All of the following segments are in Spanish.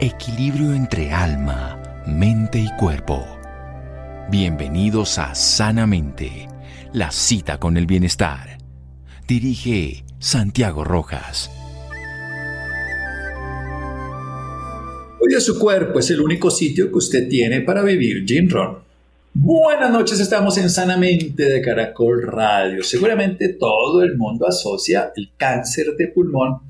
Equilibrio entre alma, mente y cuerpo. Bienvenidos a Sanamente, la cita con el bienestar. Dirige Santiago Rojas. Cuide su cuerpo, es el único sitio que usted tiene para vivir Jim Ron. Buenas noches, estamos en Sanamente de Caracol Radio. Seguramente todo el mundo asocia el cáncer de pulmón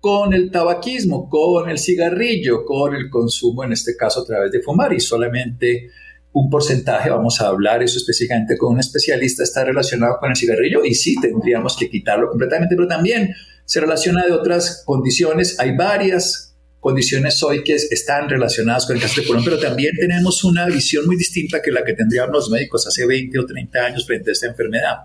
con el tabaquismo, con el cigarrillo, con el consumo, en este caso a través de fumar, y solamente un porcentaje, vamos a hablar eso específicamente con un especialista, está relacionado con el cigarrillo, y sí, tendríamos que quitarlo completamente, pero también se relaciona de otras condiciones. Hay varias condiciones hoy que están relacionadas con el cáncer de pulmón, pero también tenemos una visión muy distinta que la que tendrían los médicos hace 20 o 30 años frente a esta enfermedad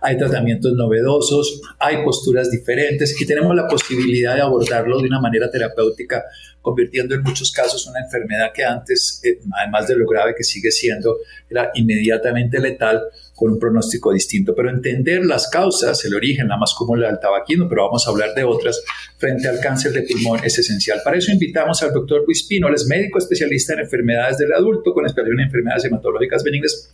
hay tratamientos novedosos, hay posturas diferentes y tenemos la posibilidad de abordarlo de una manera terapéutica, convirtiendo en muchos casos una enfermedad que antes, eh, además de lo grave que sigue siendo, era inmediatamente letal con un pronóstico distinto. Pero entender las causas, el origen, la más común del tabaquismo, pero vamos a hablar de otras, frente al cáncer de pulmón es esencial. Para eso invitamos al doctor Luis Pino, él es médico especialista en enfermedades del adulto con especialización en enfermedades hematológicas benignas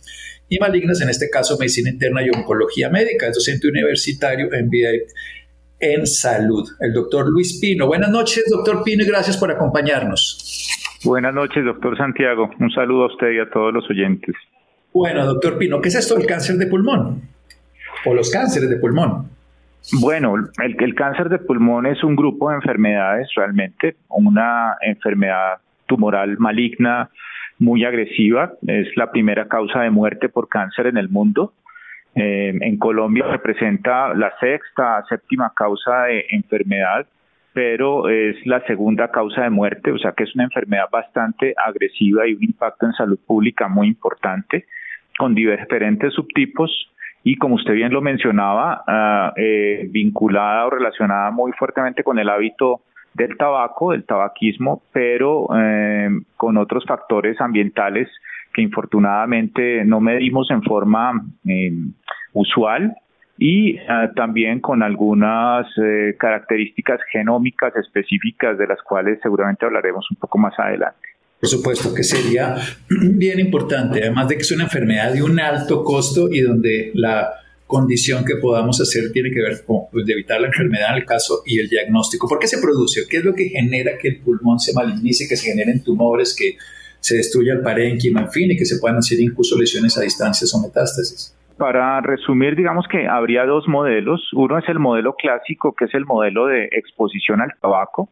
y malignas, en este caso medicina interna y oncología médica, es docente universitario en vida en salud. El doctor Luis Pino. Buenas noches, doctor Pino, y gracias por acompañarnos. Buenas noches, doctor Santiago. Un saludo a usted y a todos los oyentes. Bueno, doctor Pino, ¿qué es esto del cáncer de pulmón? O los cánceres de pulmón. Bueno, el, el cáncer de pulmón es un grupo de enfermedades realmente, una enfermedad tumoral maligna muy agresiva, es la primera causa de muerte por cáncer en el mundo. Eh, en Colombia representa la sexta, séptima causa de enfermedad, pero es la segunda causa de muerte, o sea que es una enfermedad bastante agresiva y un impacto en salud pública muy importante, con diferentes subtipos y como usted bien lo mencionaba, eh, vinculada o relacionada muy fuertemente con el hábito del tabaco, del tabaquismo, pero eh, con otros factores ambientales que infortunadamente no medimos en forma eh, usual y ah, también con algunas eh, características genómicas específicas de las cuales seguramente hablaremos un poco más adelante. Por supuesto que sería bien importante, además de que es una enfermedad de un alto costo y donde la condición que podamos hacer tiene que ver con pues, evitar la enfermedad en el caso y el diagnóstico. ¿Por qué se produce? ¿Qué es lo que genera que el pulmón se malignice, que se generen tumores, que se destruya el parénquima, en fin, y que se puedan hacer incluso lesiones a distancias o metástasis? Para resumir, digamos que habría dos modelos. Uno es el modelo clásico, que es el modelo de exposición al tabaco.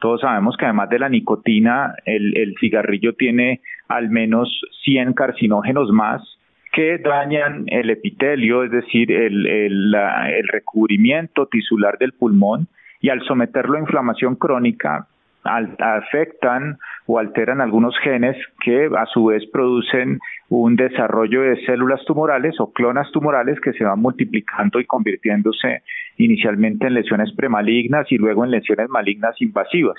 Todos sabemos que además de la nicotina, el, el cigarrillo tiene al menos 100 carcinógenos más que dañan el epitelio, es decir, el, el, recubrimiento tisular del pulmón, y al someterlo a inflamación crónica afectan o alteran algunos genes que a su vez producen un desarrollo de células tumorales o clonas tumorales que se van multiplicando y convirtiéndose inicialmente en lesiones premalignas y luego en lesiones malignas invasivas.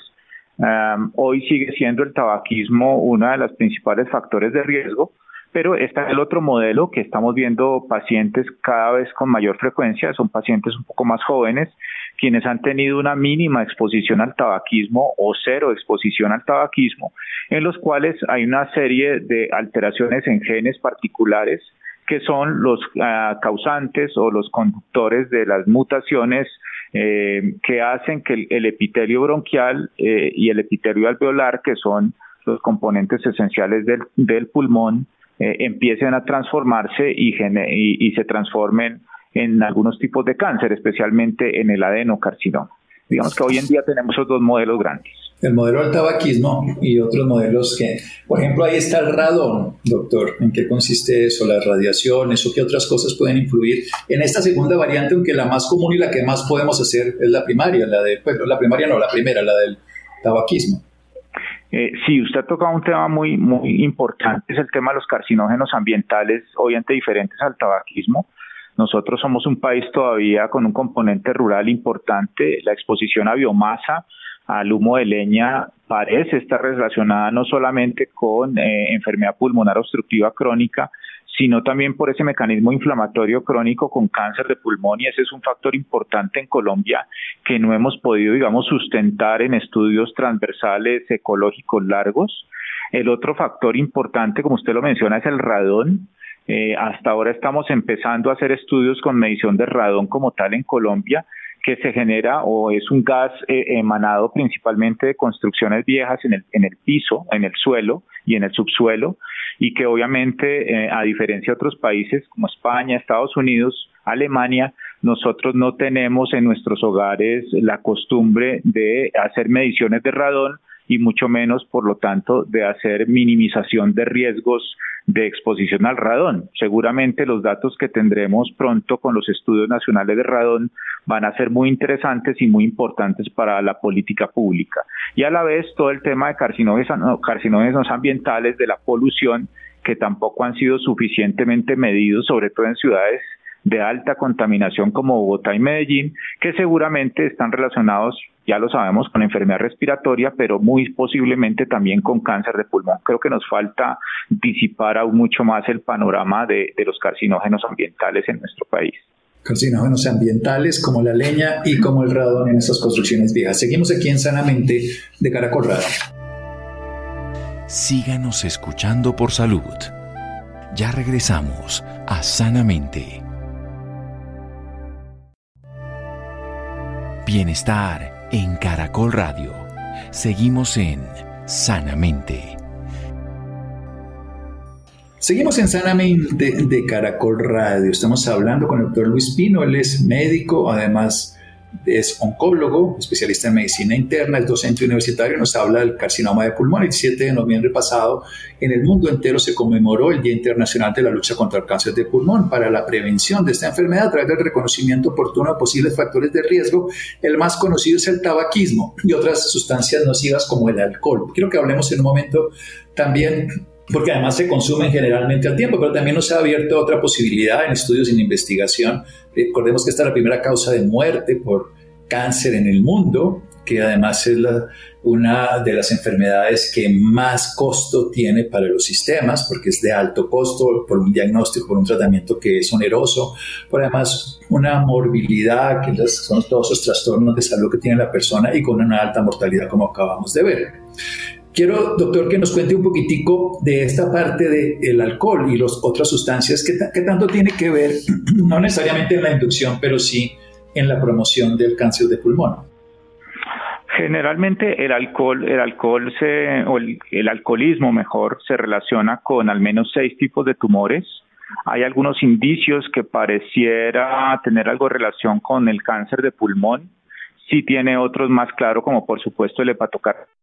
hoy sigue siendo el tabaquismo uno de los principales factores de riesgo pero está el otro modelo que estamos viendo pacientes cada vez con mayor frecuencia, son pacientes un poco más jóvenes, quienes han tenido una mínima exposición al tabaquismo o cero exposición al tabaquismo, en los cuales hay una serie de alteraciones en genes particulares que son los ah, causantes o los conductores de las mutaciones eh, que hacen que el, epitelio bronquial eh, y el epitelio alveolar, que son los componentes esenciales del, del pulmón, eh, empiecen a transformarse y, y, se transformen en algunos tipos de cáncer, especialmente en el adenocarcinoma. Digamos que hoy en día tenemos esos dos modelos grandes. El modelo del tabaquismo y otros modelos que, por ejemplo, ahí está el radón, doctor. ¿En qué consiste eso? Las radiaciones o qué otras cosas pueden influir en esta segunda variante, aunque la más común y la que más podemos hacer es la primaria, la de, bueno, la primaria no, la primera, la del tabaquismo. Eh, sí, usted ha tocado un tema muy, muy importante, es el tema de los carcinógenos ambientales, obviamente diferentes al tabaquismo. Nosotros somos un país todavía con un componente rural importante, la exposición a biomasa, al humo de leña, parece estar relacionada no solamente con eh, enfermedad pulmonar obstructiva crónica, sino también por ese mecanismo inflamatorio crónico con cáncer de pulmón y ese es un factor importante en Colombia que no hemos podido, digamos, sustentar en estudios transversales ecológicos largos. El otro factor importante, como usted lo menciona, es el radón. Eh, hasta ahora estamos empezando a hacer estudios con medición de radón como tal en Colombia que se genera o es un gas eh, emanado principalmente de construcciones viejas en el, en el piso, en el suelo y en el subsuelo, y que obviamente, eh, a diferencia de otros países como España, Estados Unidos, Alemania, nosotros no tenemos en nuestros hogares la costumbre de hacer mediciones de radón y mucho menos, por lo tanto, de hacer minimización de riesgos de exposición al radón. Seguramente los datos que tendremos pronto con los estudios nacionales de radón van a ser muy interesantes y muy importantes para la política pública. Y a la vez todo el tema de carcinógenos, carcinógenos ambientales, de la polución, que tampoco han sido suficientemente medidos, sobre todo en ciudades de alta contaminación como Bogotá y Medellín, que seguramente están relacionados, ya lo sabemos, con enfermedad respiratoria, pero muy posiblemente también con cáncer de pulmón. Creo que nos falta disipar aún mucho más el panorama de, los carcinógenos ambientales en nuestro país carcinógenos ambientales como la leña y como el radón en esas construcciones viejas. Seguimos aquí en Sanamente de Caracol Radio. Síganos escuchando por salud. Ya regresamos a Sanamente. Bienestar en Caracol Radio. Seguimos en Sanamente. Seguimos en Sanamente de Caracol Radio. Estamos hablando con el doctor Luis Pino. Él es médico, además es oncólogo, especialista en medicina interna, es docente universitario, nos habla del carcinoma de pulmón. El 7 de noviembre pasado, en el mundo entero se conmemoró el Día Internacional de la Lucha contra el Cáncer de Pulmón para la prevención de esta enfermedad a través del reconocimiento oportuno de posibles factores de riesgo. El más conocido es el tabaquismo y otras sustancias nocivas como el alcohol. Quiero que hablemos en un momento también porque además se consumen generalmente al tiempo, pero también nos ha abierto otra posibilidad en estudios y en investigación. Recordemos que esta es la primera causa de muerte por cáncer en el mundo, que además es una de las enfermedades que más costo tiene para los sistemas, porque es de alto costo por un diagnóstico, por un tratamiento que es oneroso, por además una morbilidad, que son todos esos trastornos de salud que tiene la persona y con una alta mortalidad como acabamos de ver. Quiero, doctor, que nos cuente un poquitico de esta parte del alcohol y las otras sustancias, ¿qué, tanto tiene que ver, no necesariamente en la inducción, pero sí en la promoción del cáncer de pulmón? Generalmente el alcohol, el alcohol se, o el, alcoholismo mejor, se relaciona con al menos seis tipos de tumores. Hay algunos indicios que pareciera tener algo de relación con el cáncer de pulmón. Sí tiene otros más claro, como por supuesto el hepatocarcinoma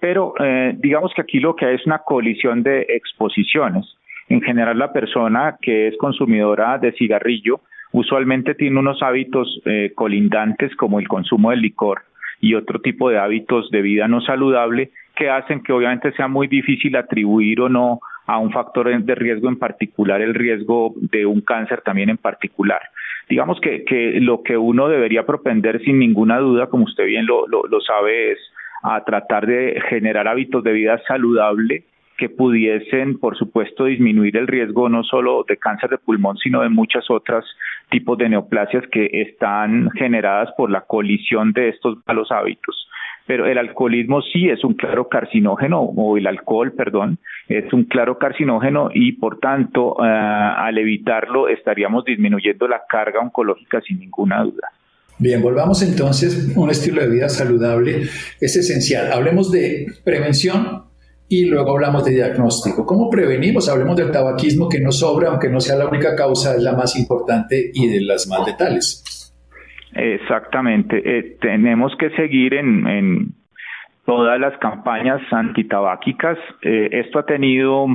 pero eh, digamos que aquí lo que hay es una colisión de exposiciones. En general, la persona que es consumidora de cigarrillo usualmente tiene unos hábitos eh, colindantes como el consumo del licor y otro tipo de hábitos de vida no saludable que hacen que obviamente sea muy difícil atribuir o no a un factor de riesgo en particular el riesgo de un cáncer también en particular. Digamos que, que lo que uno debería propender sin ninguna duda, como usted bien lo, lo, lo sabe, es a tratar de generar hábitos de vida saludable que pudiesen, por supuesto, disminuir el riesgo no solo de cáncer de pulmón, sino de muchas otras tipos de neoplasias que están generadas por la colisión de estos malos hábitos. Pero el alcoholismo sí es un claro carcinógeno, o el alcohol, perdón, es un claro carcinógeno y por tanto, eh, al evitarlo estaríamos disminuyendo la carga oncológica sin ninguna duda. Bien, volvamos entonces. Un estilo de vida saludable es esencial. Hablemos de prevención y luego hablamos de diagnóstico. ¿Cómo prevenimos? Hablemos del tabaquismo que no sobra, aunque no sea la única causa, es la más importante y de las más letales. Exactamente. Eh, tenemos que seguir en, todas las campañas antitabáquicas. Eh, esto ha tenido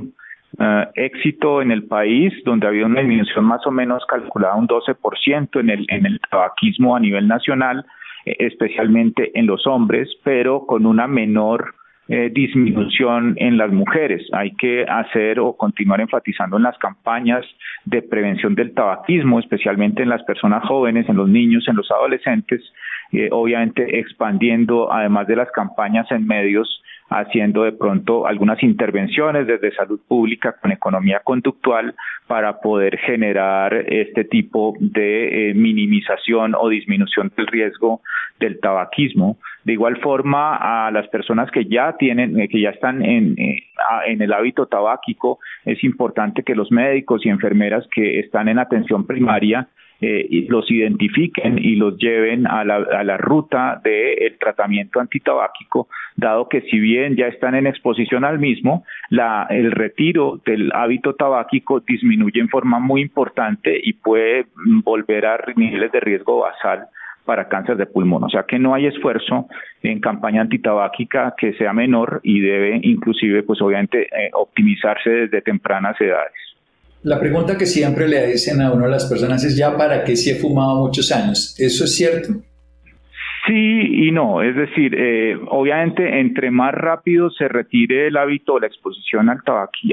eh, éxito en el país, donde había una disminución más o menos calculada un 12% en el, en el tabaquismo a nivel nacional, eh, especialmente en los hombres, pero con una menor eh, disminución en las mujeres. Hay que hacer o continuar enfatizando en las campañas de prevención del tabaquismo, especialmente en las personas jóvenes, en los niños, en los adolescentes, obviamente expandiendo, además de las campañas en medios, haciendo de pronto algunas intervenciones desde salud pública con economía conductual para poder generar este tipo de eh, minimización o disminución del riesgo del tabaquismo. De igual forma, a las personas que ya tienen, eh, que ya están en, eh, en el hábito tabáquico, es importante que los médicos y enfermeras que están en atención primaria eh, los identifiquen y los lleven a la, a la ruta del tratamiento antitabáquico, dado que si bien ya están en exposición al mismo, la, el retiro del hábito tabáquico disminuye en forma muy importante y puede volver a niveles de riesgo basal para cáncer de pulmón. O sea que no hay esfuerzo en campaña antitabáquica que sea menor y debe inclusive, pues obviamente, eh, optimizarse desde tempranas edades. La pregunta que siempre le dicen a uno de las personas es ya para qué si he fumado muchos años. ¿Eso es cierto? Sí y no, es decir, eh, obviamente entre más rápido se retire el hábito o la exposición al,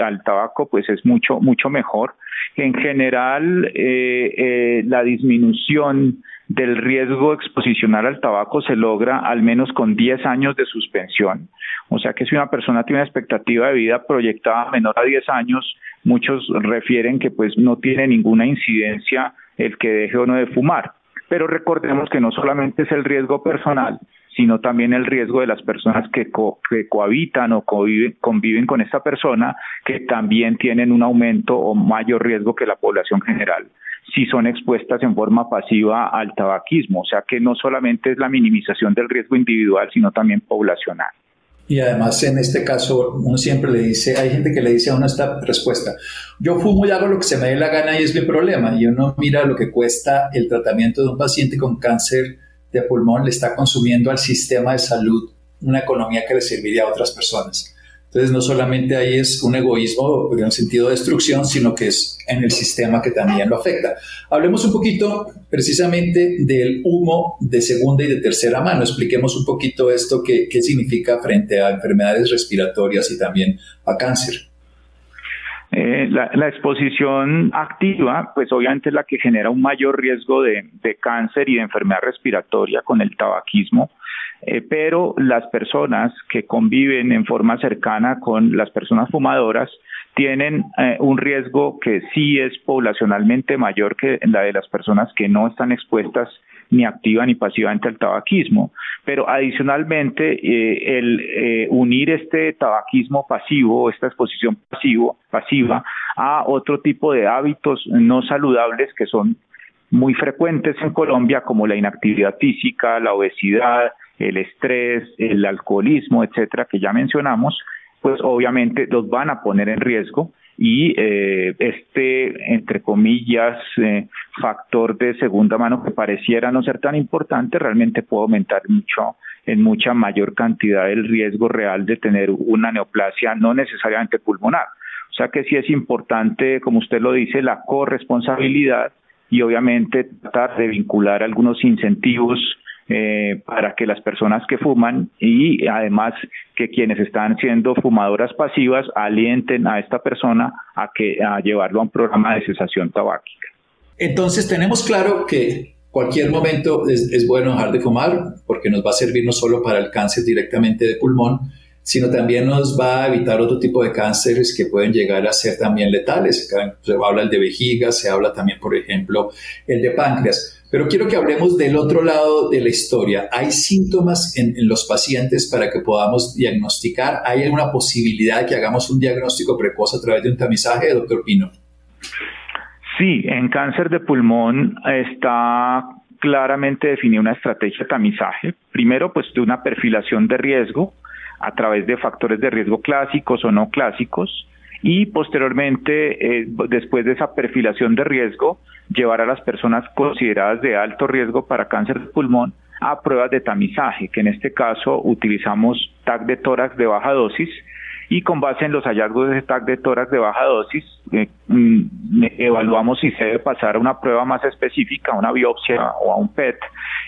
al tabaco, pues es mucho, mucho mejor. En general, eh, eh, la disminución del riesgo exposicional al tabaco se logra al menos con 10 años de suspensión. O sea que si una persona tiene una expectativa de vida proyectada menor a 10 años, muchos refieren que pues no tiene ninguna incidencia el que deje o no de fumar. Pero recordemos que no solamente es el riesgo personal, sino también el riesgo de las personas que, cohabitan o conviven con esta persona, que también tienen un aumento o mayor riesgo que la población general si son expuestas en forma pasiva al tabaquismo. O sea que no solamente es la minimización del riesgo individual, sino también poblacional. Y además en este caso uno siempre le dice, hay gente que le dice a uno esta respuesta, yo fumo y hago lo que se me dé la gana y es mi problema. Y uno mira lo que cuesta el tratamiento de un paciente con cáncer de pulmón, le está consumiendo al sistema de salud una economía que le serviría a otras personas. Entonces, no solamente ahí es un egoísmo en un sentido de destrucción, sino que es en el sistema que también lo afecta. Hablemos un poquito precisamente del humo de segunda y de tercera mano. Expliquemos un poquito esto, qué, qué significa frente a enfermedades respiratorias y también a cáncer. Eh, la, la, exposición activa, pues obviamente es la que genera un mayor riesgo de, de cáncer y de enfermedad respiratoria con el tabaquismo. Eh, pero las personas que conviven en forma cercana con las personas fumadoras tienen eh, un riesgo que sí es poblacionalmente mayor que la de las personas que no están expuestas ni activa ni pasivamente al tabaquismo. Pero adicionalmente, eh, el unir este tabaquismo pasivo, esta exposición pasiva, a otro tipo de hábitos no saludables que son muy frecuentes en Colombia, como la inactividad física, la obesidad, el estrés, el alcoholismo, etcétera, que ya mencionamos, pues obviamente los van a poner en riesgo y eh, este, entre comillas, eh, factor de segunda mano que pareciera no ser tan importante, realmente puede aumentar mucho, en mucha mayor cantidad el riesgo real de tener una neoplasia no necesariamente pulmonar. O sea que sí es importante, como usted lo dice, la corresponsabilidad y obviamente tratar de vincular algunos incentivos eh, para que las personas que fuman y además que quienes están siendo fumadoras pasivas alienten a esta persona a que a llevarlo a un programa de cesación tabáquica. Entonces tenemos claro que cualquier momento es, es bueno dejar de fumar porque nos va a servir no solo para el cáncer directamente de pulmón, sino también nos va a evitar otro tipo de cánceres que pueden llegar a ser también letales. Se habla el de vejiga, se habla también, por ejemplo, el de páncreas. Pero quiero que hablemos del otro lado de la historia. ¿Hay síntomas en, los pacientes para que podamos diagnosticar? ¿Hay alguna posibilidad de que hagamos un diagnóstico precoz a través de un tamizaje, doctor Pino? Sí, en cáncer de pulmón está claramente definida una estrategia de tamizaje. Primero, pues de una perfilación de riesgo a través de factores de riesgo clásicos o no clásicos y posteriormente, eh, después de esa perfilación de riesgo, llevar a las personas consideradas de alto riesgo para cáncer de pulmón a pruebas de tamizaje, que en este caso utilizamos TAC de tórax de baja dosis y con base en los hallazgos de TAC de tórax de baja dosis, eh, mm, evaluamos si se debe pasar a una prueba más específica, a una biopsia o a un PET,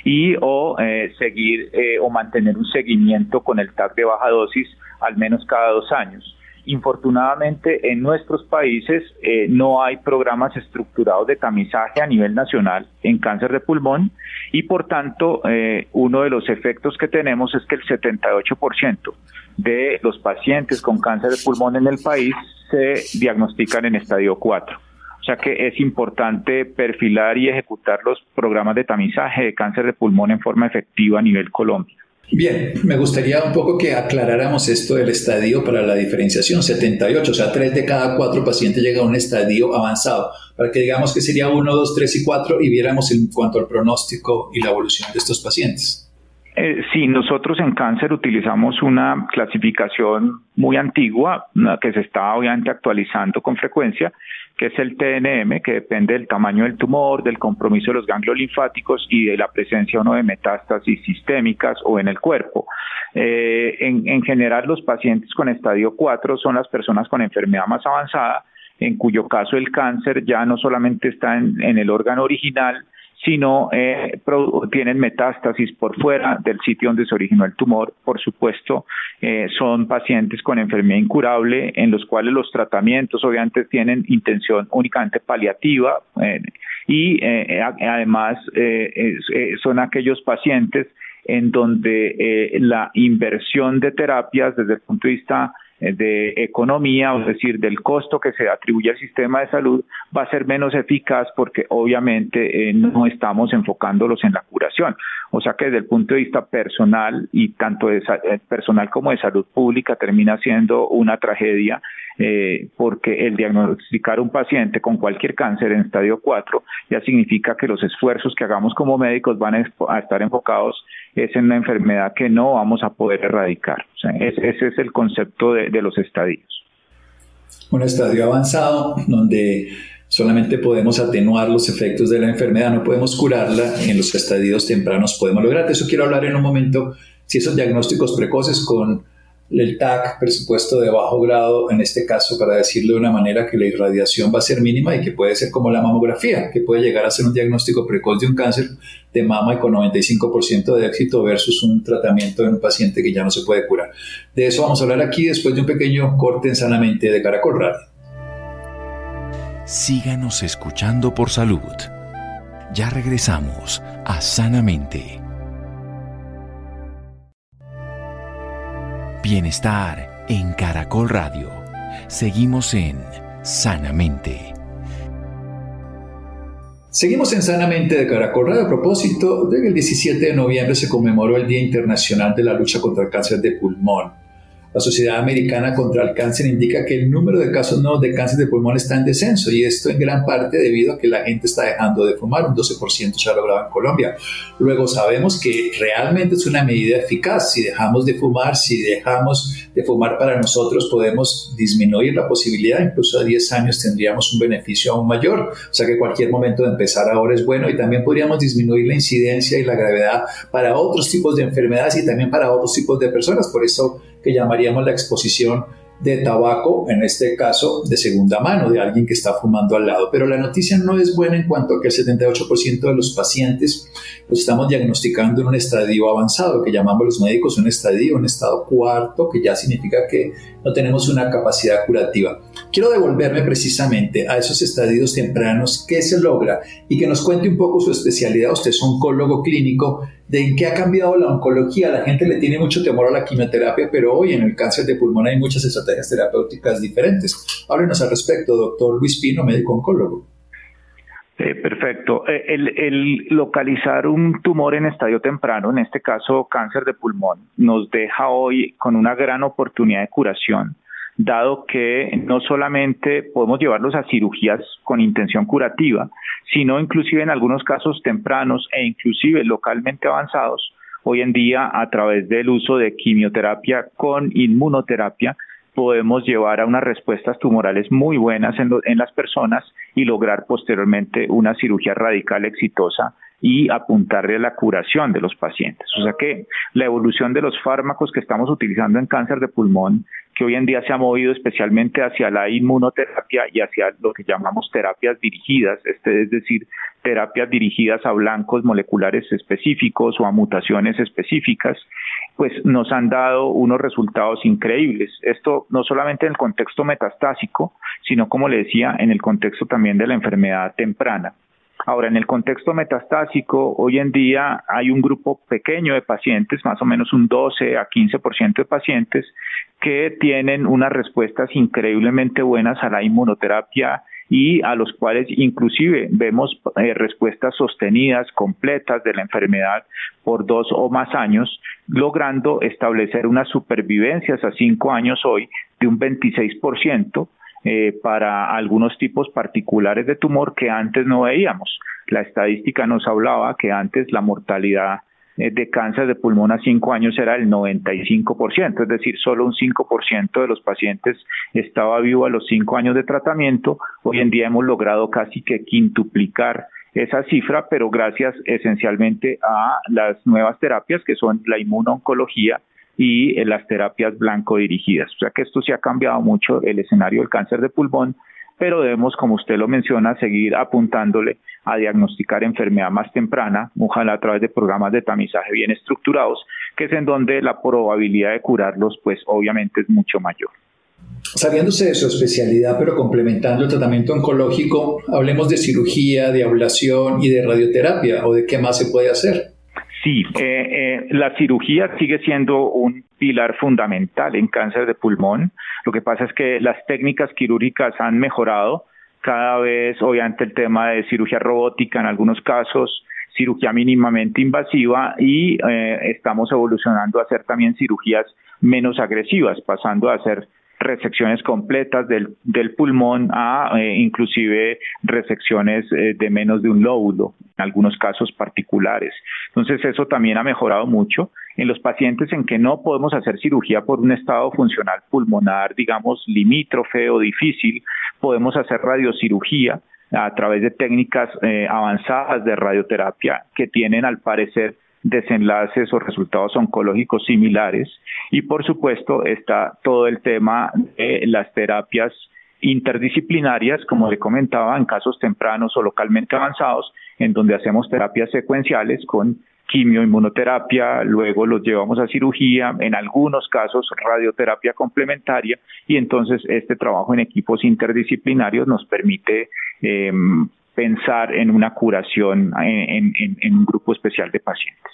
y o eh, seguir o mantener un seguimiento con el TAC de baja dosis al menos cada dos años Infortunadamente, en nuestros países eh, no hay programas estructurados de tamizaje a nivel nacional en cáncer de pulmón y, por tanto, eh, uno de los efectos que tenemos es que el 78% de los pacientes con cáncer de pulmón en el país se diagnostican en estadio 4. O sea que es importante perfilar y ejecutar los programas de tamizaje de cáncer de pulmón en forma efectiva a nivel Colombia. Bien, me gustaría un poco que aclaráramos esto del estadio para la diferenciación 78, o sea, 3 de cada 4 pacientes llega a un estadio avanzado, para que digamos que sería 1, 2, 3 y 4 y viéramos en cuanto al pronóstico y la evolución de estos pacientes. Eh, sí, nosotros en cáncer utilizamos una clasificación muy antigua que se está obviamente actualizando con frecuencia, es el TNM, que depende del tamaño del tumor, del compromiso de los ganglios linfáticos y de la presencia o no de metástasis sistémicas o en el cuerpo. Eh, en, general, los pacientes con estadio 4 son las personas con enfermedad más avanzada, en cuyo caso el cáncer ya no solamente está en el órgano original, sino eh, tienen metástasis por fuera del sitio donde se originó el tumor. Por supuesto, eh, son pacientes con enfermedad incurable en los cuales los tratamientos obviamente tienen intención únicamente paliativa eh, y eh, además son aquellos pacientes en donde la inversión de terapias desde el punto de vista de economía, es decir, del costo que se atribuye al sistema de salud, va a ser menos eficaz porque obviamente eh, no estamos enfocándolos en la curación. O sea que desde el punto de vista personal y tanto de eh, personal como de salud pública termina siendo una tragedia eh, porque el diagnosticar un paciente con cualquier cáncer en estadio 4 ya significa que los esfuerzos que hagamos como médicos van a, estar enfocados es en una enfermedad que no vamos a poder erradicar. Ese es el concepto de, de los estadios. Un estadio avanzado donde solamente podemos atenuar los efectos de la enfermedad, no podemos curarla, en los estadios tempranos podemos lograr. De eso quiero hablar en un momento, si esos diagnósticos precoces con el TAC, presupuesto de bajo grado, en este caso, para decirlo de una manera que la irradiación va a ser mínima y que puede ser como la mamografía, que puede llegar a ser un diagnóstico precoz de un cáncer de mama y con 95% de éxito versus un tratamiento en un paciente que ya no se puede curar. De eso vamos a hablar aquí después de un pequeño corte en Sanamente de Caracol Radio. Síganos escuchando por salud. Ya regresamos a Sanamente. Bienestar en Caracol Radio. Seguimos en Sanamente. Seguimos en Sanamente de Caracol Radio. A propósito de el 17 de noviembre se conmemoró el Día Internacional de la Lucha contra el Cáncer de Pulmón. La Sociedad Americana contra el Cáncer indica que el número de casos nuevos de cáncer de pulmón está en descenso y esto en gran parte debido a que la gente está dejando de fumar, un 12% se ha logrado en Colombia. Luego sabemos que realmente es una medida eficaz. Si dejamos de fumar, si dejamos de fumar para nosotros, podemos disminuir la posibilidad, incluso a 10 años tendríamos un beneficio aún mayor. O sea que cualquier momento de empezar ahora es bueno y también podríamos disminuir la incidencia y la gravedad para otros tipos de enfermedades y también para otros tipos de personas. Por eso que llamaríamos la exposición de tabaco, en este caso de segunda mano, de alguien que está fumando al lado. Pero la noticia no es buena en cuanto a que el 78% de los pacientes los estamos diagnosticando en un estadio avanzado, que llamamos los médicos un estadio, un estado cuarto, que ya significa que no tenemos una capacidad curativa. Quiero devolverme precisamente a esos estadios tempranos, qué se logra y que nos cuente un poco su especialidad. Usted es oncólogo clínico, de en qué ha cambiado la oncología. La gente le tiene mucho temor a la quimioterapia, pero hoy en el cáncer de pulmón hay muchas estrategias terapéuticas diferentes. Háblenos al respecto, doctor Luis Pino, médico oncólogo. Eh, perfecto. Eh, el, localizar un tumor en estadio temprano, en este caso cáncer de pulmón, nos deja hoy con una gran oportunidad de curación, dado que no solamente podemos llevarlos a cirugías con intención curativa, sino inclusive en algunos casos tempranos e inclusive localmente avanzados, hoy en día a través del uso de quimioterapia con inmunoterapia, podemos llevar a unas respuestas tumorales muy buenas en, en las personas y lograr posteriormente una cirugía radical exitosa y apuntarle a la curación de los pacientes. O sea que la evolución de los fármacos que estamos utilizando en cáncer de pulmón, que hoy en día se ha movido especialmente hacia la inmunoterapia y hacia lo que llamamos terapias dirigidas, este, es decir, terapias dirigidas a blancos moleculares específicos o a mutaciones específicas, pues nos han dado unos resultados increíbles. Esto no solamente en el contexto metastásico, sino como le decía, en el contexto también de la enfermedad temprana. Ahora, en el contexto metastásico, hoy en día hay un grupo pequeño de pacientes, más o menos un 12 a 15% de pacientes, que tienen unas respuestas increíblemente buenas a la inmunoterapia y a los cuales inclusive vemos eh, respuestas sostenidas, completas de la enfermedad por dos o más años, logrando establecer unas supervivencias a cinco años hoy de un 26%, eh, para algunos tipos particulares de tumor que antes no veíamos. La estadística nos hablaba que antes la mortalidad eh, de cáncer de pulmón a cinco años era el 95%, es decir, solo un 5% de los pacientes estaba vivo a los cinco años de tratamiento. Hoy en día hemos logrado casi que quintuplicar esa cifra, pero gracias esencialmente a las nuevas terapias que son la inmunoncología y en las terapias blanco dirigidas. O sea que esto se ha cambiado mucho el escenario del cáncer de pulmón, pero debemos, como usted lo menciona, seguir apuntándole a diagnosticar enfermedad más temprana, ojalá a través de programas de tamizaje bien estructurados, que es en donde la probabilidad de curarlos, pues obviamente es mucho mayor. Saliéndose de su especialidad, pero complementando el tratamiento oncológico, hablemos de cirugía, de ablación y de radioterapia, o de qué más se puede hacer. Sí, eh, eh, la cirugía sigue siendo un pilar fundamental en cáncer de pulmón. Lo que pasa es que las técnicas quirúrgicas han mejorado cada vez, obviamente, el tema de cirugía robótica en algunos casos, cirugía mínimamente invasiva y eh, estamos evolucionando a hacer también cirugías menos agresivas, pasando a hacer resecciones completas del, del pulmón a eh, inclusive resecciones eh, de menos de un lóbulo, en algunos casos particulares. Entonces eso también ha mejorado mucho. En los pacientes en que no podemos hacer cirugía por un estado funcional pulmonar, digamos, limítrofe o difícil, podemos hacer radiocirugía a través de técnicas eh, avanzadas de radioterapia que tienen al parecer desenlaces o resultados oncológicos similares. Y por supuesto está todo el tema de las terapias interdisciplinarias, como le comentaba, en casos tempranos o localmente avanzados, en donde hacemos terapias secuenciales con quimioinmunoterapia, luego los llevamos a cirugía, en algunos casos radioterapia complementaria, y entonces este trabajo en equipos interdisciplinarios nos permite eh, pensar en una curación en, un grupo especial de pacientes.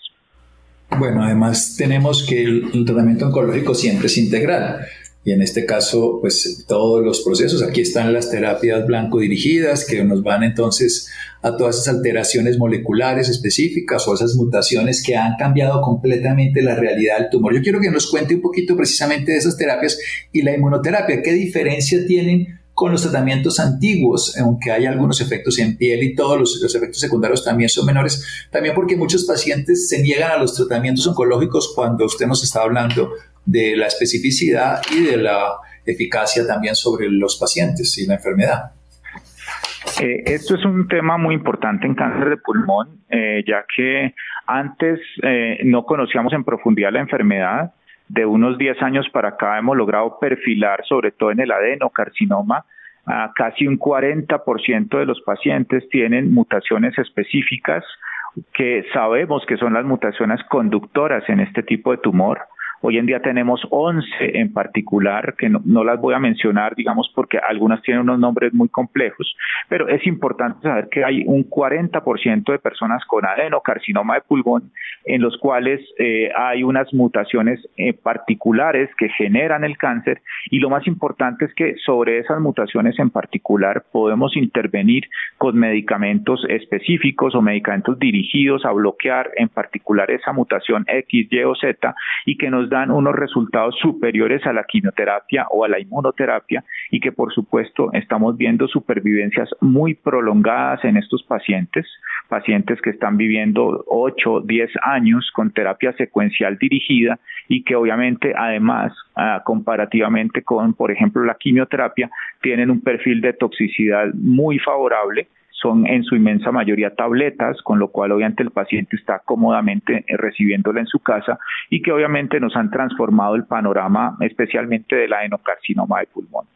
Bueno, además tenemos que el, tratamiento oncológico siempre es integral. Y en este caso, pues todos los procesos, aquí están las terapias blanco dirigidas que nos van entonces a todas esas alteraciones moleculares específicas o esas mutaciones que han cambiado completamente la realidad del tumor. Yo quiero que nos cuente un poquito precisamente de esas terapias y la inmunoterapia, qué diferencia tienen con los tratamientos antiguos, aunque hay algunos efectos en piel y todos los, efectos secundarios también son menores, también porque muchos pacientes se niegan a los tratamientos oncológicos cuando usted nos está hablando de la especificidad y de la eficacia también sobre los pacientes y la enfermedad. Eh, esto es un tema muy importante en cáncer de pulmón, eh, ya que antes eh, no conocíamos en profundidad la enfermedad de unos 10 años para acá hemos logrado perfilar, sobre todo en el adenocarcinoma, casi un 40% de los pacientes tienen mutaciones específicas que sabemos que son las mutaciones conductoras en este tipo de tumor. Hoy en día tenemos 11 en particular, que no, las voy a mencionar, digamos, porque algunas tienen unos nombres muy complejos, pero es importante saber que hay un 40% de personas con adenocarcinoma de pulmón en los cuales eh, hay unas mutaciones eh, particulares que generan el cáncer y lo más importante es que sobre esas mutaciones en particular podemos intervenir con medicamentos específicos o medicamentos dirigidos a bloquear en particular esa mutación X, Y o Z y que nos dan unos resultados superiores a la quimioterapia o a la inmunoterapia y que por supuesto estamos viendo supervivencias muy prolongadas en estos pacientes, pacientes que están viviendo 8, 10 años con terapia secuencial dirigida y que obviamente además ah, comparativamente con por ejemplo la quimioterapia tienen un perfil de toxicidad muy favorable son en su inmensa mayoría tabletas, con lo cual obviamente el paciente está cómodamente eh, recibiéndola en su casa y que obviamente nos han transformado el panorama especialmente del adenocarcinoma de pulmón.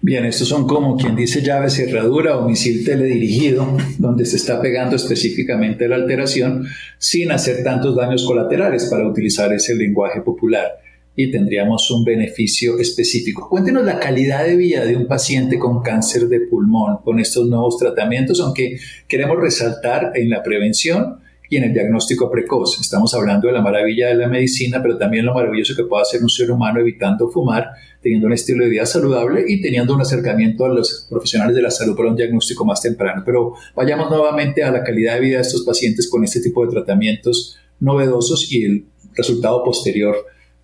Bien, estos son como quien dice llave cerradura o misil teledirigido, donde se está pegando específicamente la alteración sin hacer tantos daños colaterales para utilizar ese lenguaje popular y tendríamos un beneficio específico. Cuéntenos la calidad de vida de un paciente con cáncer de pulmón con estos nuevos tratamientos, aunque queremos resaltar en la prevención y en el diagnóstico precoz. Estamos hablando de la maravilla de la medicina, pero también lo maravilloso que puede hacer un ser humano evitando fumar, teniendo un estilo de vida saludable y teniendo un acercamiento a los profesionales de la salud para un diagnóstico más temprano. Pero vayamos nuevamente a la calidad de vida de estos pacientes con este tipo de tratamientos novedosos y el resultado posterior,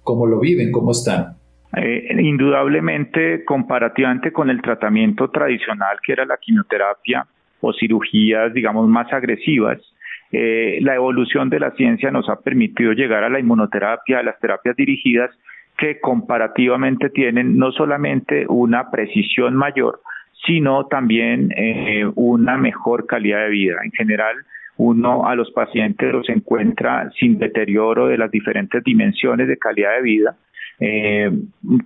cómo lo viven, cómo están. Eh, indudablemente, comparativamente con el tratamiento tradicional que era la quimioterapia o cirugías, digamos, más agresivas, eh, la evolución de la ciencia nos ha permitido llegar a la inmunoterapia, a las terapias dirigidas, que comparativamente tienen no solamente una precisión mayor, sino también eh, una mejor calidad de vida. En general, uno a los pacientes los encuentra sin deterioro de las diferentes dimensiones de calidad de vida eh,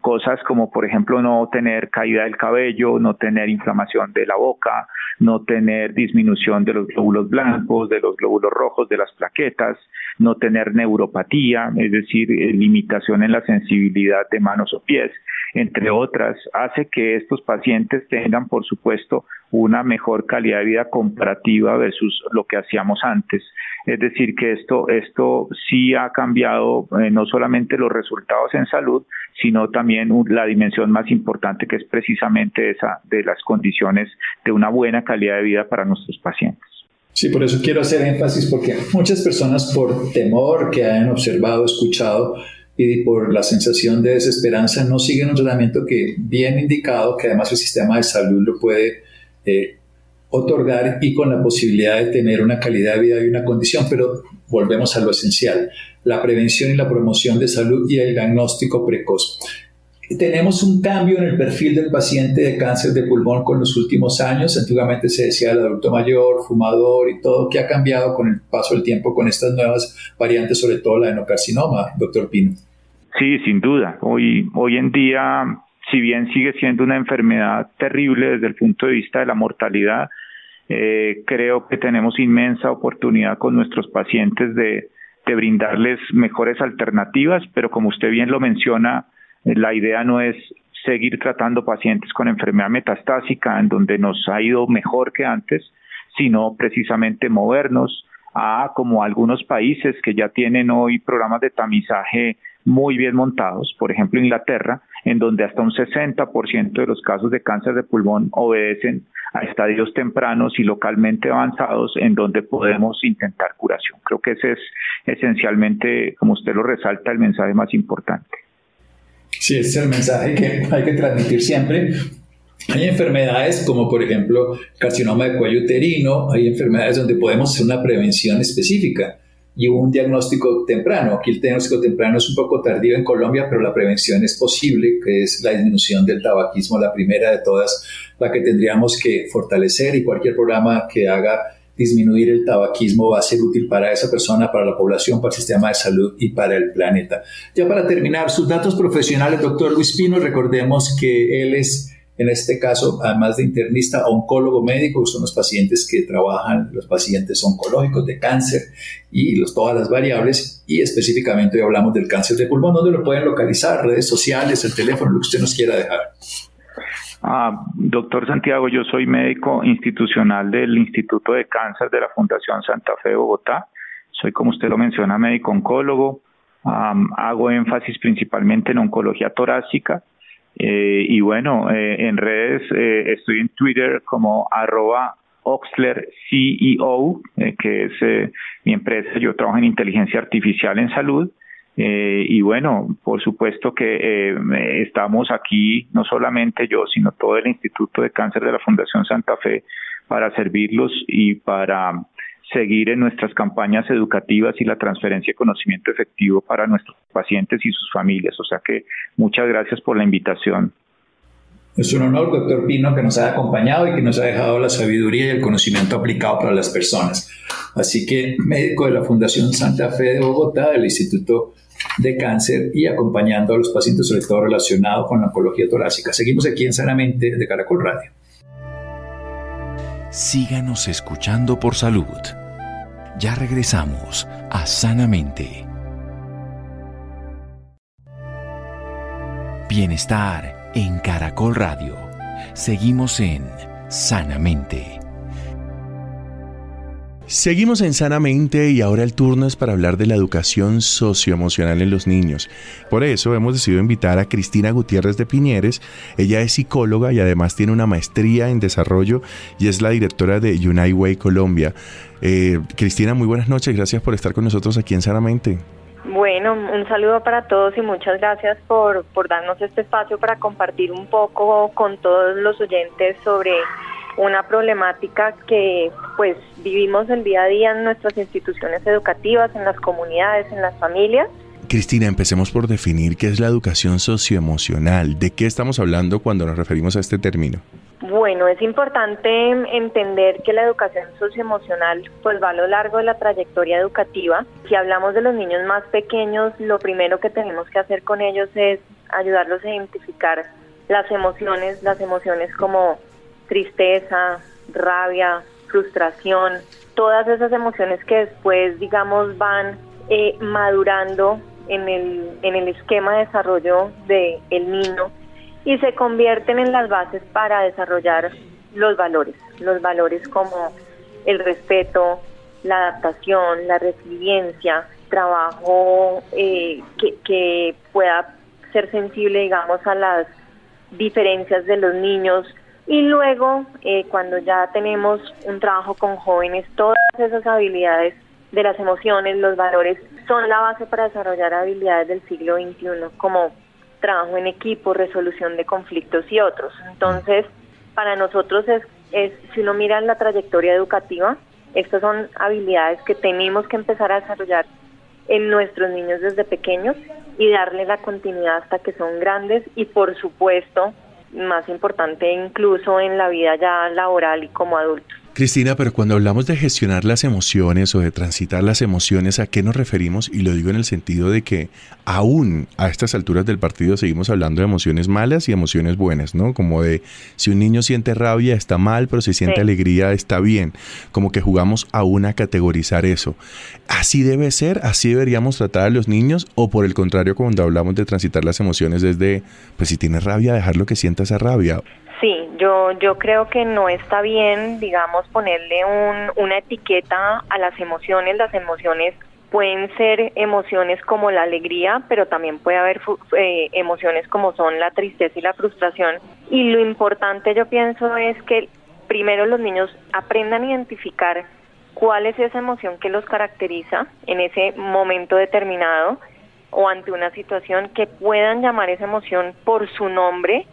cosas como por ejemplo no tener caída del cabello, no tener inflamación de la boca, no tener disminución de los glóbulos blancos, de los glóbulos rojos, de las plaquetas, no tener neuropatía, es decir, eh, limitación en la sensibilidad de manos o pies, entre otras, hace que estos pacientes tengan, por supuesto, una mejor calidad de vida comparativa versus lo que hacíamos antes. Es decir, que esto, esto sí ha cambiado eh, no solamente los resultados en salud, sino también la dimensión más importante que es precisamente esa de las condiciones de una buena calidad de vida para nuestros pacientes. Sí, por eso quiero hacer énfasis porque muchas personas por temor que hayan observado, escuchado y por la sensación de desesperanza no siguen un tratamiento que bien indicado, que además el sistema de salud lo puede eh, otorgar y con la posibilidad de tener una calidad de vida y una condición, pero volvemos a lo esencial, la prevención y la promoción de salud y el diagnóstico precoz. Tenemos un cambio en el perfil del paciente de cáncer de pulmón con los últimos años. Antiguamente se decía el adulto mayor, fumador y todo, que ha cambiado con el paso del tiempo con estas nuevas variantes, sobre todo la enocarcinoma, doctor Pino. Sí, sin duda. Hoy, hoy en día, si bien sigue siendo una enfermedad terrible desde el punto de vista de la mortalidad, eh, creo que tenemos inmensa oportunidad con nuestros pacientes de, de brindarles mejores alternativas, pero como usted bien lo menciona, la idea no es seguir tratando pacientes con enfermedad metastásica en donde nos ha ido mejor que antes, sino precisamente movernos a como algunos países que ya tienen hoy programas de tamizaje muy bien montados, por ejemplo Inglaterra, en donde hasta un 60% de los casos de cáncer de pulmón obedecen a estadios tempranos y localmente avanzados en donde podemos intentar curación. Creo que ese es esencialmente, como usted lo resalta, el mensaje más importante. Sí, ese es el mensaje que hay que transmitir siempre. Hay enfermedades como por ejemplo carcinoma de cuello uterino, hay enfermedades donde podemos hacer una prevención específica y un diagnóstico temprano. Aquí el diagnóstico temprano es un poco tardío en Colombia, pero la prevención es posible, que es la disminución del tabaquismo, la primera de todas, la que tendríamos que fortalecer y cualquier programa que haga disminuir el tabaquismo va a ser útil para esa persona, para la población, para el sistema de salud y para el planeta. Ya para terminar, sus datos profesionales, doctor Luis Pino, recordemos que él es en este caso, además de internista, oncólogo médico, son los pacientes que trabajan, los pacientes oncológicos de cáncer y los, todas las variables, y específicamente hoy hablamos del cáncer de pulmón, ¿dónde lo pueden localizar? Redes sociales, el teléfono, lo que usted nos quiera dejar. Ah, doctor Santiago, yo soy médico institucional del Instituto de Cáncer de la Fundación Santa Fe de Bogotá. Soy, como usted lo menciona, médico oncólogo. hago énfasis principalmente en oncología torácica eh, y bueno, eh, en redes eh, estoy en Twitter como arroba Oxler CEO, que es mi empresa. Yo trabajo en inteligencia artificial en salud. Y bueno, por supuesto que estamos aquí, no solamente yo, sino todo el Instituto de Cáncer de la Fundación Santa Fe, para servirlos y para seguir en nuestras campañas educativas y la transferencia de conocimiento efectivo para nuestros pacientes y sus familias. O sea que muchas gracias por la invitación. Es un honor, doctor Pino, que nos haya acompañado y que nos ha dejado la sabiduría y el conocimiento aplicado para las personas. Así que médico de la Fundación Santa Fe de Bogotá, del Instituto de cáncer y acompañando a los pacientes, sobre todo relacionado con la oncología torácica. Seguimos aquí en Sanamente de Caracol Radio. Síganos escuchando por salud. Ya regresamos a Sanamente. Bienestar en Caracol Radio. Seguimos en Sanamente. Seguimos en Sanamente y ahora el turno es para hablar de la educación socioemocional en los niños. Por eso hemos decidido invitar a Cristina Gutiérrez de Piñeres. Ella es psicóloga y además tiene una maestría en desarrollo y es la directora de United Way Colombia. Eh, Cristina, muy buenas noches. Gracias por estar con nosotros aquí en Sanamente. Bueno, un saludo para todos y muchas gracias por, por darnos este espacio para compartir un poco con todos los oyentes sobre una problemática que pues vivimos el día a día en nuestras instituciones educativas, en las comunidades, en las familias. Cristina, empecemos por definir qué es la educación socioemocional. ¿De qué estamos hablando cuando nos referimos a este término? Bueno, es importante entender que la educación socioemocional pues va a lo largo de la trayectoria educativa. Si hablamos de los niños más pequeños, lo primero que tenemos que hacer con ellos es ayudarlos a identificar las emociones, las emociones como tristeza, rabia, frustración, todas esas emociones que después, digamos, van eh, madurando en el, en el esquema de desarrollo del el niño y se convierten en las bases para desarrollar los valores, los valores como el respeto, la adaptación, la resiliencia, trabajo eh, que, que pueda ser sensible, digamos, a las diferencias de los niños, y luego, eh, cuando ya tenemos un trabajo con jóvenes, todas esas habilidades de las emociones, los valores, son la base para desarrollar habilidades del siglo XXI, como trabajo en equipo, resolución de conflictos y otros. Entonces, para nosotros es, es si uno mira la trayectoria educativa, estas son habilidades que tenemos que empezar a desarrollar en nuestros niños desde pequeños y darle la continuidad hasta que son grandes y por supuesto más importante incluso en la vida ya laboral y como adultos. Cristina, pero cuando hablamos de gestionar las emociones o de transitar las emociones, ¿a qué nos referimos? Y lo digo en el sentido de que aún a estas alturas del partido seguimos hablando de emociones malas y emociones buenas, ¿no? Como de si un niño siente rabia está mal, pero si siente alegría está bien. Como que jugamos aún a categorizar eso. ¿Así debe ser? ¿Así deberíamos tratar a los niños? ¿O por el contrario, cuando hablamos de transitar las emociones desde, pues si tienes rabia, dejarlo que sienta esa rabia? Sí, yo, yo creo que no está bien, digamos, ponerle un, una etiqueta a las emociones. Las emociones pueden ser emociones como la alegría, pero también puede haber eh, emociones como son la tristeza y la frustración. Y lo importante yo pienso es que primero los niños aprendan a identificar cuál es esa emoción que los caracteriza en ese momento determinado o ante una situación que puedan llamar esa emoción por su nombre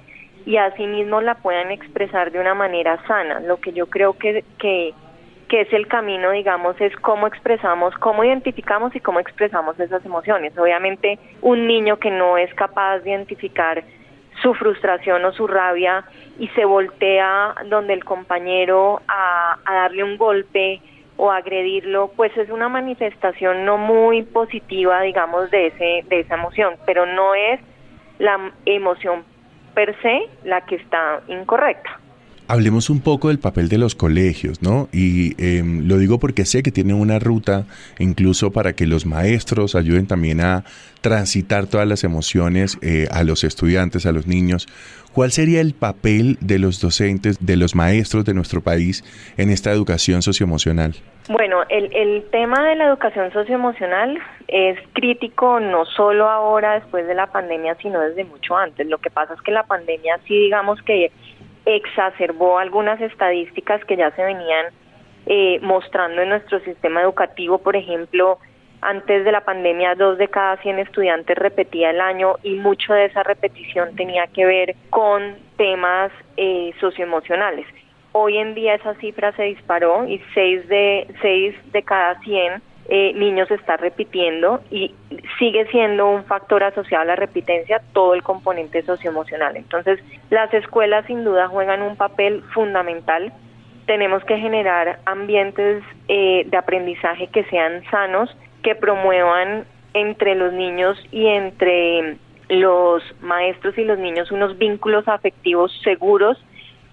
y asimismo la puedan expresar de una manera sana. Lo que yo creo que, que, es el camino, digamos, es cómo expresamos, cómo identificamos y cómo expresamos esas emociones. Obviamente, un niño que no es capaz de identificar su frustración o su rabia y se voltea donde el compañero a, a darle un golpe o agredirlo, pues es una manifestación no muy positiva, digamos, de ese de esa emoción, pero no es la emoción per se la que está incorrecta. Hablemos un poco del papel de los colegios, ¿no? Y em, lo digo porque sé que tienen una ruta incluso para que los maestros ayuden también a transitar todas las emociones eh, a los estudiantes, a los niños. ¿Cuál sería el papel de los docentes, de los maestros de nuestro país en esta educación socioemocional? Bueno, el, el tema de la educación socioemocional es crítico no solo ahora después de la pandemia, sino desde mucho antes. Lo que pasa es que la pandemia sí digamos que exacerbó algunas estadísticas que ya se venían eh, mostrando en nuestro sistema educativo. Por ejemplo, antes de la pandemia, dos de cada 100 estudiantes repetía el año y mucho de esa repetición tenía que ver con temas eh, socioemocionales. Hoy en día esa cifra se disparó y 6 de, seis de cada 100 eh, niños está repitiendo y sigue siendo un factor asociado a la repitencia todo el componente socioemocional. Entonces, las escuelas sin duda juegan un papel fundamental. Tenemos que generar ambientes eh, de aprendizaje que sean sanos, que promuevan entre los niños y entre los maestros y los niños unos vínculos afectivos seguros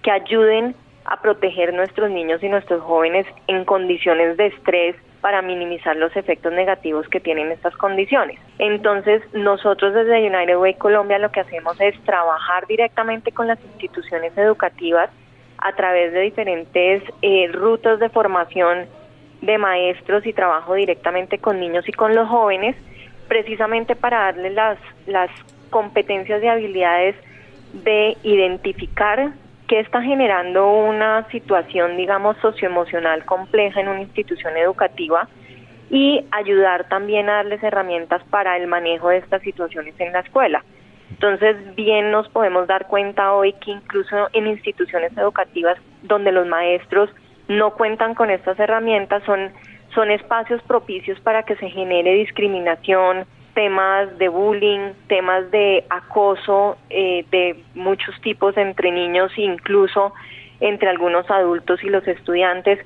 que ayuden a proteger nuestros niños y nuestros jóvenes en condiciones de estrés para minimizar los efectos negativos que tienen estas condiciones. Entonces, nosotros desde United Way Colombia lo que hacemos es trabajar directamente con las instituciones educativas a través de diferentes eh, rutas de formación de maestros y trabajo directamente con niños y con los jóvenes, precisamente para darles las, las competencias y habilidades de identificar qué está generando una situación, digamos, socioemocional compleja en una institución educativa y ayudar también a darles herramientas para el manejo de estas situaciones en la escuela. Entonces, bien nos podemos dar cuenta hoy que incluso en instituciones educativas donde los maestros no cuentan con estas herramientas son, son espacios propicios para que se genere discriminación, temas de bullying, temas de acoso eh, de muchos tipos entre niños e incluso entre algunos adultos y los estudiantes.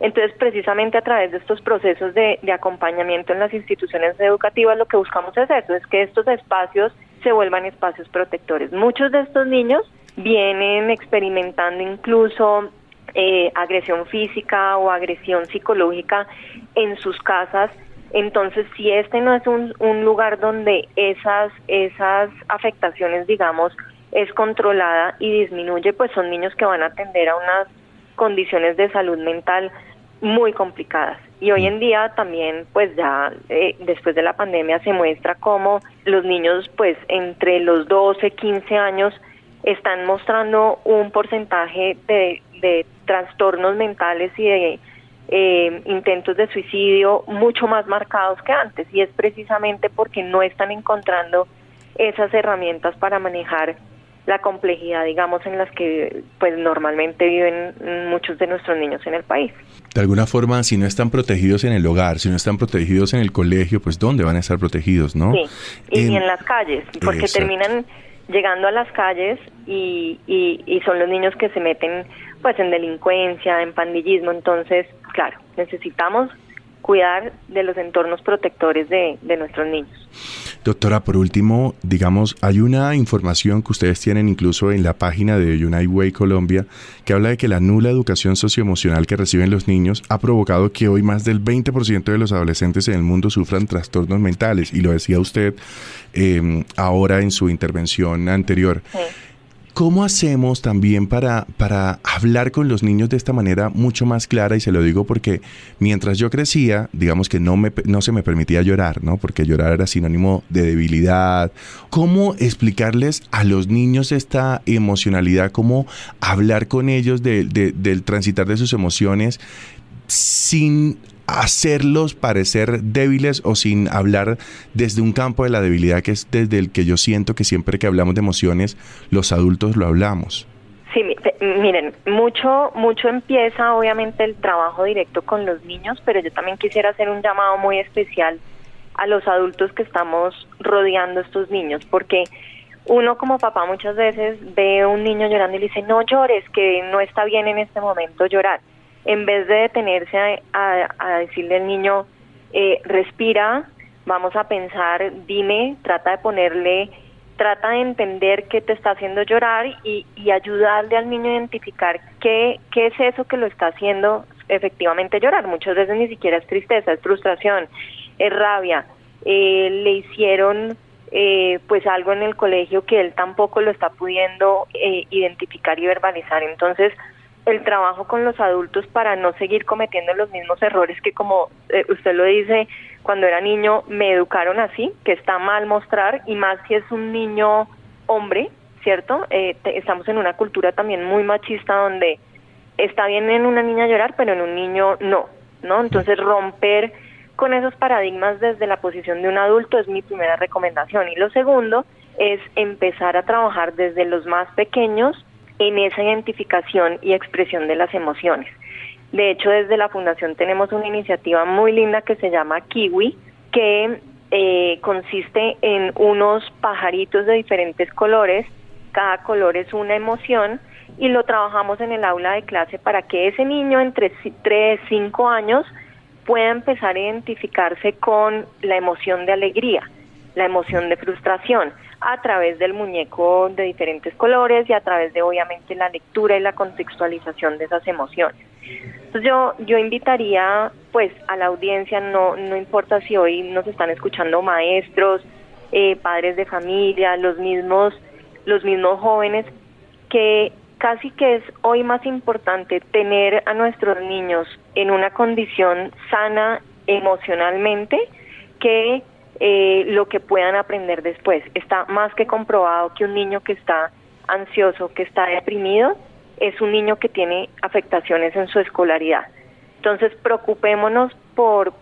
Entonces, precisamente a través de estos procesos de, de, acompañamiento en las instituciones educativas, lo que buscamos es eso, es que estos espacios se vuelvan espacios protectores. Muchos de estos niños vienen experimentando incluso eh, agresión física o agresión psicológica en sus casas entonces, si este no es un, un lugar donde esas, esas afectaciones, digamos, es controlada y disminuye, pues son niños que van a atender a unas condiciones de salud mental muy complicadas. Y hoy en día también, pues ya eh, después de la pandemia se muestra cómo los niños, pues entre los 12, 15 años, están mostrando un porcentaje de, de trastornos mentales y de eh, intentos de suicidio mucho más marcados que antes y es precisamente porque no están encontrando esas herramientas para manejar la complejidad, digamos, en las que pues normalmente viven muchos de nuestros niños en el país. De alguna forma, si no están protegidos en el hogar, si no están protegidos en el colegio, pues ¿dónde van a estar protegidos, no? Sí, y en, las calles, porque terminan llegando a las calles y, y, y son los niños que se meten pues en delincuencia, en pandillismo, entonces claro, necesitamos cuidar de los entornos protectores de, nuestros niños. Doctora, por último, digamos, hay una información que ustedes tienen incluso en la página de United Way Colombia que habla de que la nula educación socioemocional que reciben los niños ha provocado que hoy más del 20% de los adolescentes en el mundo sufran trastornos mentales, y lo decía usted eh, ahora en su intervención anterior. Sí. ¿Cómo hacemos también para, para hablar con los niños de esta manera mucho más clara? Y se lo digo porque mientras yo crecía, digamos que no, me, no se me permitía llorar, ¿no? Porque llorar era sinónimo de debilidad. ¿Cómo explicarles a los niños esta emocionalidad? ¿Cómo hablar con ellos de, del transitar de sus emociones sin hacerlos parecer débiles o sin hablar desde un campo de la debilidad que es desde el que yo siento que siempre que hablamos de emociones, los adultos lo hablamos. Sí, miren, mucho, mucho empieza obviamente el trabajo directo con los niños, pero yo también quisiera hacer un llamado muy especial a los adultos que estamos rodeando a estos niños, porque uno como papá muchas veces ve a un niño llorando y le dice, no llores, que no está bien en este momento llorar en vez de detenerse a, decirle al niño, eh, respira, vamos a pensar, dime, trata de ponerle, trata de entender qué te está haciendo llorar y, ayudarle al niño a identificar qué, qué es eso que lo está haciendo efectivamente llorar. Muchas veces ni siquiera es tristeza, es frustración, es rabia. Eh, le hicieron eh, pues algo en el colegio que él tampoco lo está pudiendo identificar y verbalizar. Entonces, el trabajo con los adultos para no seguir cometiendo los mismos errores que como eh, usted lo dice, cuando era niño me educaron así, que está mal mostrar y más si es un niño hombre, ¿cierto? Eh, estamos en una cultura también muy machista donde está bien en una niña llorar, pero en un niño no, ¿no? Entonces romper con esos paradigmas desde la posición de un adulto es mi primera recomendación. Y lo segundo es empezar a trabajar desde los más pequeños en esa identificación y expresión de las emociones. De hecho, desde la Fundación tenemos una iniciativa muy linda que se llama Kiwi, que eh, consiste en unos pajaritos de diferentes colores, cada color es una emoción, y lo trabajamos en el aula de clase para que ese niño entre 3 y 5 años pueda empezar a identificarse con la emoción de alegría, la emoción de frustración, a través del muñeco de diferentes colores y a través de obviamente la lectura y la contextualización de esas emociones. Entonces yo, yo invitaría pues a la audiencia, no, no importa si hoy nos están escuchando maestros, eh, padres de familia, los mismos, los mismos jóvenes, que casi que es hoy más importante tener a nuestros niños en una condición sana emocionalmente que eh, lo que puedan aprender después. Está más que comprobado que un niño que está ansioso, que está deprimido, es un niño que tiene afectaciones en su escolaridad. Entonces, preocupémonos por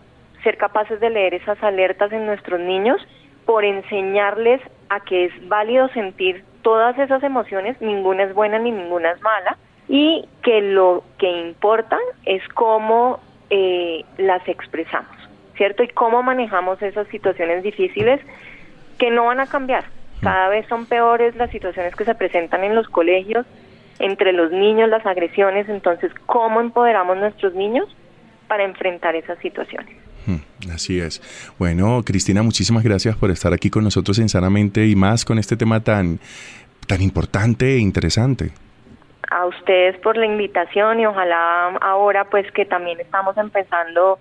ser capaces de leer esas alertas en nuestros niños, por enseñarles a que es válido sentir todas esas emociones, ninguna es buena ni ninguna es mala, y que lo que importa es cómo eh, las expresamos. ¿Cierto? Y cómo manejamos esas situaciones difíciles que no van a cambiar. Cada vez son peores las situaciones que se presentan en los colegios, entre los niños, las agresiones. Entonces, ¿cómo empoderamos nuestros niños para enfrentar esas situaciones? Hmm, así es. Bueno, Cristina, muchísimas gracias por estar aquí con nosotros en Sanamente y más con este tema tan, tan importante e interesante. A ustedes por la invitación y ojalá ahora pues que también estamos empezando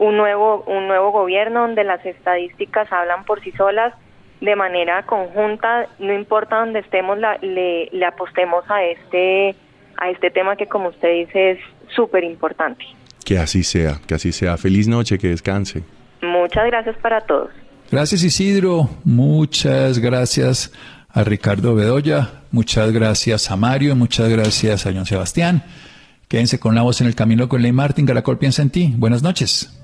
un nuevo, un nuevo gobierno donde las estadísticas hablan por sí solas de manera conjunta, no importa dónde estemos, le, le apostemos a este, a este tema que como usted dice es súper importante. Que así sea, que así sea. Feliz noche, que descanse. Muchas gracias para todos. Gracias Isidro, muchas gracias a Ricardo Bedoya, muchas gracias a Mario, muchas gracias a John Sebastián. Quédense con la voz en el camino con Ley Martín, Caracol piensa en ti. Buenas noches.